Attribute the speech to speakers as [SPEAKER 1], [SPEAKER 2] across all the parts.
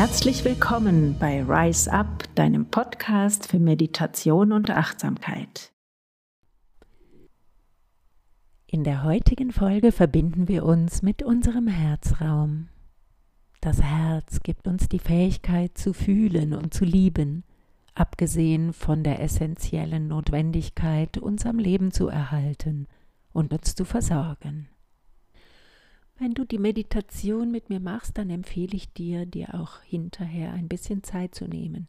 [SPEAKER 1] Herzlich willkommen bei Rise Up, deinem Podcast für Meditation und Achtsamkeit. In der heutigen Folge verbinden wir uns mit unserem Herzraum. Das Herz gibt uns die Fähigkeit zu fühlen und zu lieben, abgesehen von der essentiellen Notwendigkeit, uns am Leben zu erhalten und uns zu versorgen. Wenn du die Meditation mit mir machst, dann empfehle ich dir, dir auch hinterher ein bisschen Zeit zu nehmen.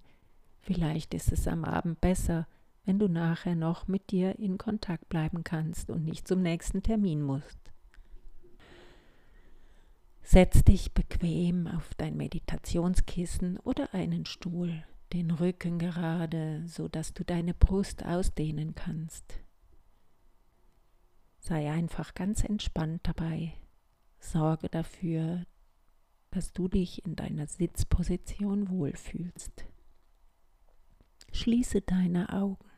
[SPEAKER 1] Vielleicht ist es am Abend besser, wenn du nachher noch mit dir in Kontakt bleiben kannst und nicht zum nächsten Termin musst. Setz dich bequem auf dein Meditationskissen oder einen Stuhl, den Rücken gerade, so dass du deine Brust ausdehnen kannst. Sei einfach ganz entspannt dabei Sorge dafür, dass du dich in deiner Sitzposition wohlfühlst. Schließe deine Augen.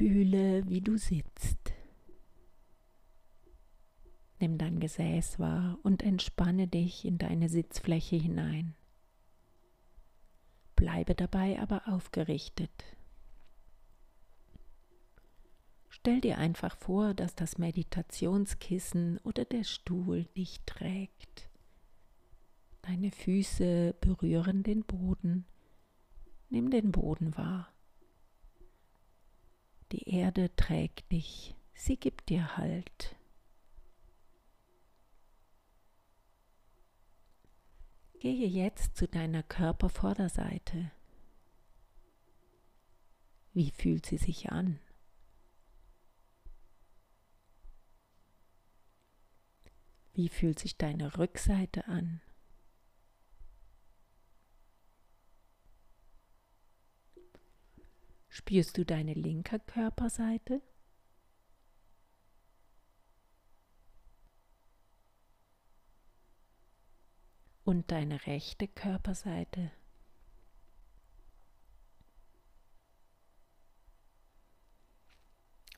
[SPEAKER 1] Fühle, wie du sitzt. Nimm dein Gesäß wahr und entspanne dich in deine Sitzfläche hinein. Bleibe dabei aber aufgerichtet. Stell dir einfach vor, dass das Meditationskissen oder der Stuhl dich trägt. Deine Füße berühren den Boden. Nimm den Boden wahr. Die Erde trägt dich, sie gibt dir Halt. Gehe jetzt zu deiner Körpervorderseite. Wie fühlt sie sich an? Wie fühlt sich deine Rückseite an? Spürst du deine linke Körperseite? Und deine rechte Körperseite?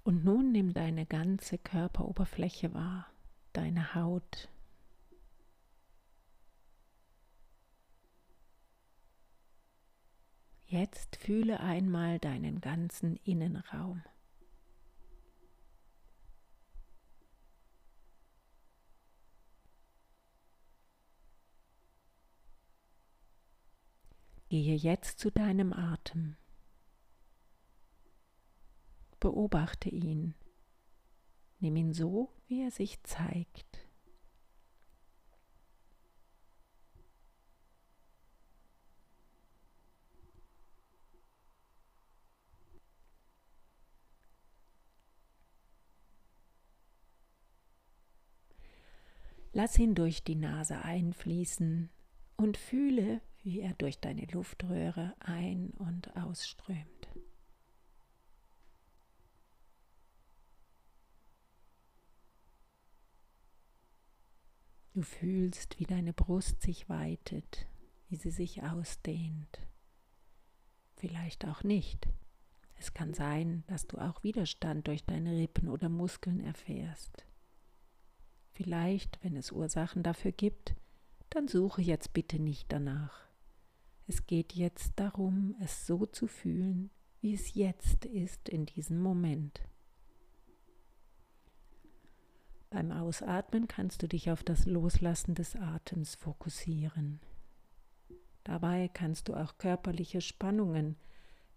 [SPEAKER 1] Und nun nimm deine ganze Körperoberfläche wahr, deine Haut, Jetzt fühle einmal deinen ganzen Innenraum. Gehe jetzt zu deinem Atem. Beobachte ihn. Nimm ihn so, wie er sich zeigt. Lass ihn durch die Nase einfließen und fühle, wie er durch deine Luftröhre ein- und ausströmt. Du fühlst, wie deine Brust sich weitet, wie sie sich ausdehnt. Vielleicht auch nicht. Es kann sein, dass du auch Widerstand durch deine Rippen oder Muskeln erfährst. Vielleicht, wenn es Ursachen dafür gibt, dann suche jetzt bitte nicht danach. Es geht jetzt darum, es so zu fühlen, wie es jetzt ist in diesem Moment. Beim Ausatmen kannst du dich auf das Loslassen des Atems fokussieren. Dabei kannst du auch körperliche Spannungen,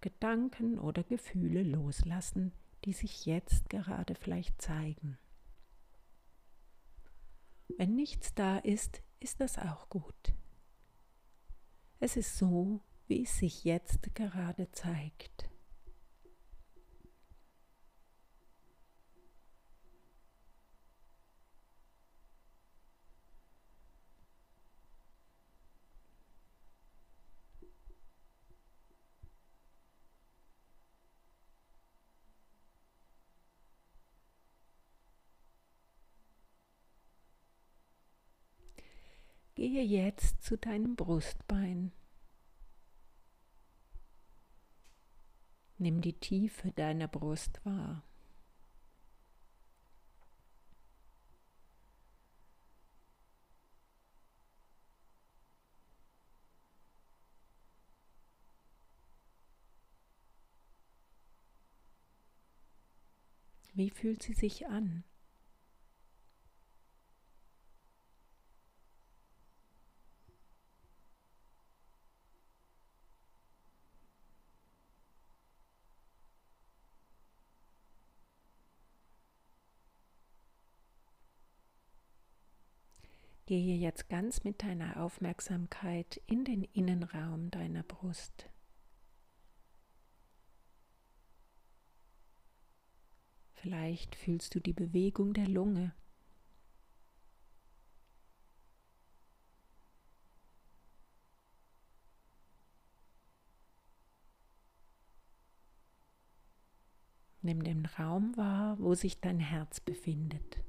[SPEAKER 1] Gedanken oder Gefühle loslassen, die sich jetzt gerade vielleicht zeigen. Wenn nichts da ist, ist das auch gut. Es ist so, wie es sich jetzt gerade zeigt. Gehe jetzt zu deinem Brustbein. Nimm die Tiefe deiner Brust wahr. Wie fühlt sie sich an? Gehe jetzt ganz mit deiner Aufmerksamkeit in den Innenraum deiner Brust. Vielleicht fühlst du die Bewegung der Lunge. Nimm den Raum wahr, wo sich dein Herz befindet.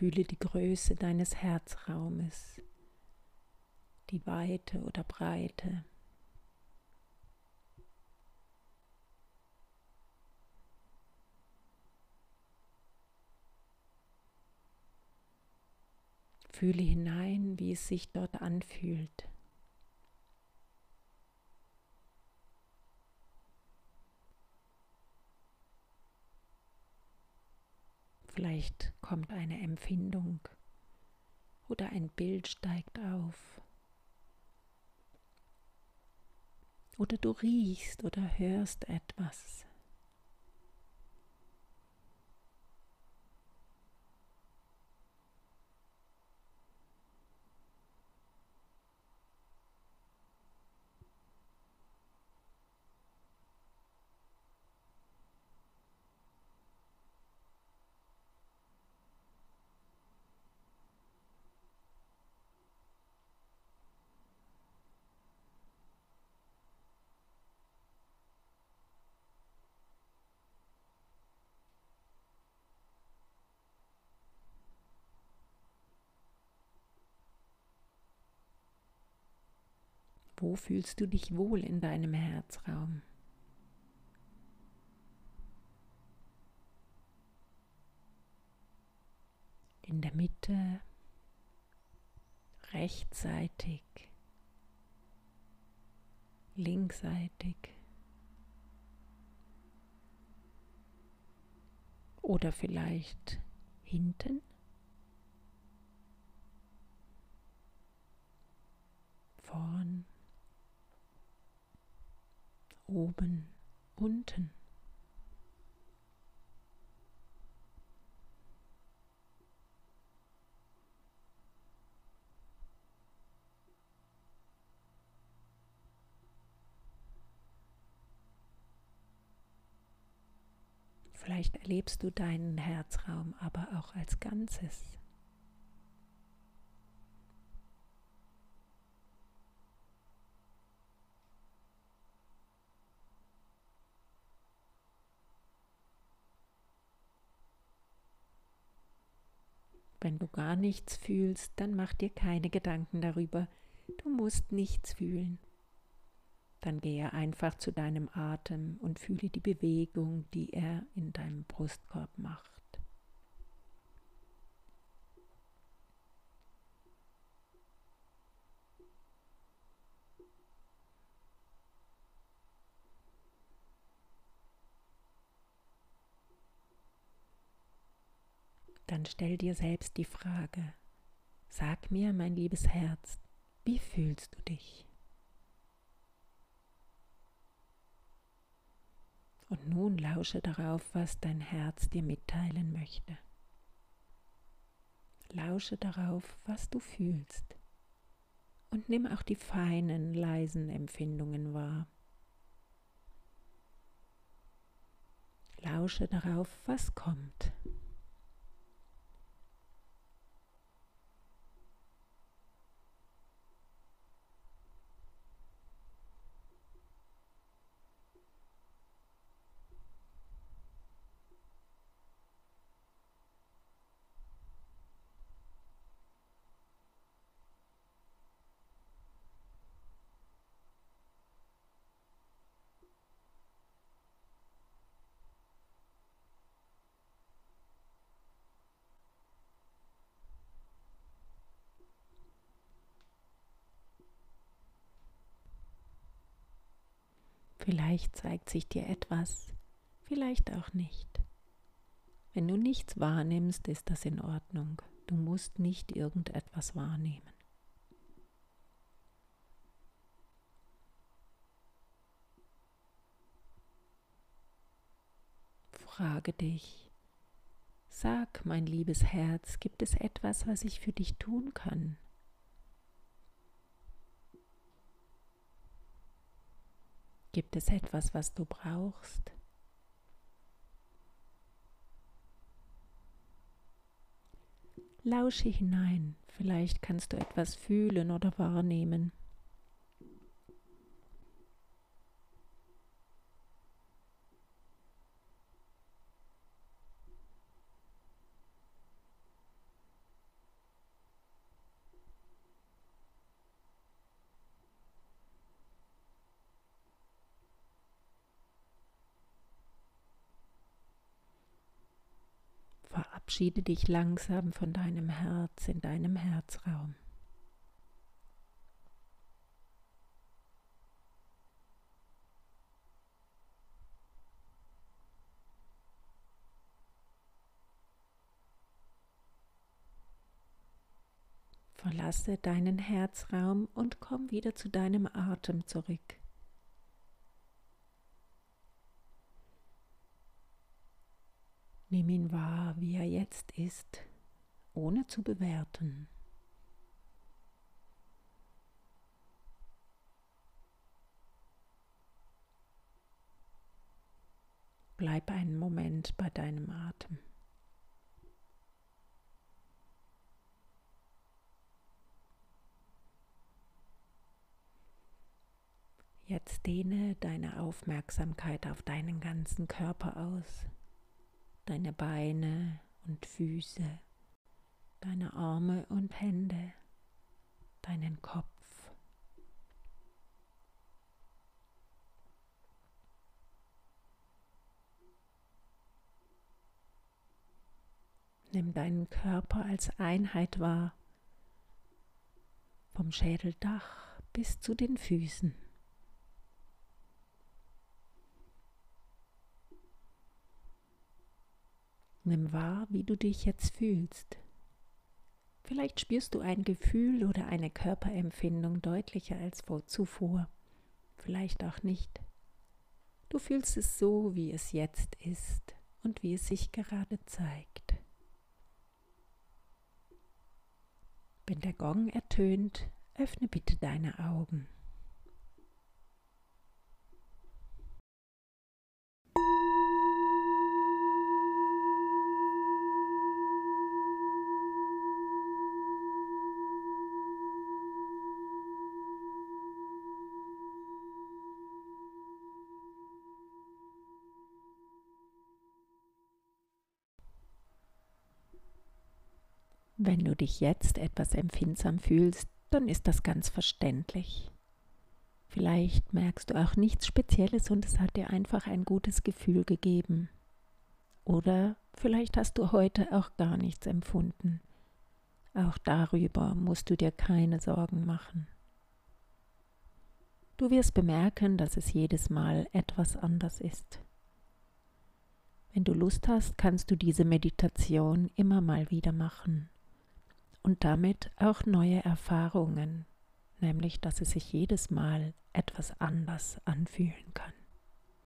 [SPEAKER 1] Fühle die Größe deines Herzraumes, die Weite oder Breite. Fühle hinein, wie es sich dort anfühlt. Vielleicht kommt eine Empfindung oder ein Bild steigt auf. Oder du riechst oder hörst etwas. Wo fühlst du dich wohl in deinem Herzraum? In der Mitte, rechtsseitig, linksseitig oder vielleicht hinten? vorn oben, unten. Vielleicht erlebst du deinen Herzraum aber auch als Ganzes. Wenn du gar nichts fühlst, dann mach dir keine Gedanken darüber. Du musst nichts fühlen. Dann gehe einfach zu deinem Atem und fühle die Bewegung, die er in deinem Brustkorb macht. Dann stell dir selbst die Frage, sag mir, mein liebes Herz, wie fühlst du dich? Und nun lausche darauf, was dein Herz dir mitteilen möchte. Lausche darauf, was du fühlst. Und nimm auch die feinen, leisen Empfindungen wahr. Lausche darauf, was kommt. Vielleicht zeigt sich dir etwas, vielleicht auch nicht. Wenn du nichts wahrnimmst, ist das in Ordnung. Du musst nicht irgendetwas wahrnehmen. Frage dich, sag, mein liebes Herz, gibt es etwas, was ich für dich tun kann? Gibt es etwas, was du brauchst? Lausche hinein, vielleicht kannst du etwas fühlen oder wahrnehmen. Verabschiede dich langsam von deinem Herz in deinem Herzraum. Verlasse deinen Herzraum und komm wieder zu deinem Atem zurück. Nimm ihn wahr, wie er jetzt ist, ohne zu bewerten. Bleib einen Moment bei deinem Atem. Jetzt dehne deine Aufmerksamkeit auf deinen ganzen Körper aus deine Beine und Füße, deine Arme und Hände, deinen Kopf. Nimm deinen Körper als Einheit wahr, vom Schädeldach bis zu den Füßen. Nimm wahr, wie du dich jetzt fühlst. Vielleicht spürst du ein Gefühl oder eine Körperempfindung deutlicher als zuvor, vielleicht auch nicht. Du fühlst es so, wie es jetzt ist und wie es sich gerade zeigt. Wenn der Gong ertönt, öffne bitte deine Augen. Wenn du dich jetzt etwas empfindsam fühlst, dann ist das ganz verständlich. Vielleicht merkst du auch nichts Spezielles und es hat dir einfach ein gutes Gefühl gegeben. Oder vielleicht hast du heute auch gar nichts empfunden. Auch darüber musst du dir keine Sorgen machen. Du wirst bemerken, dass es jedes Mal etwas anders ist. Wenn du Lust hast, kannst du diese Meditation immer mal wieder machen und damit auch neue Erfahrungen, nämlich dass es sich jedes Mal etwas anders anfühlen kann.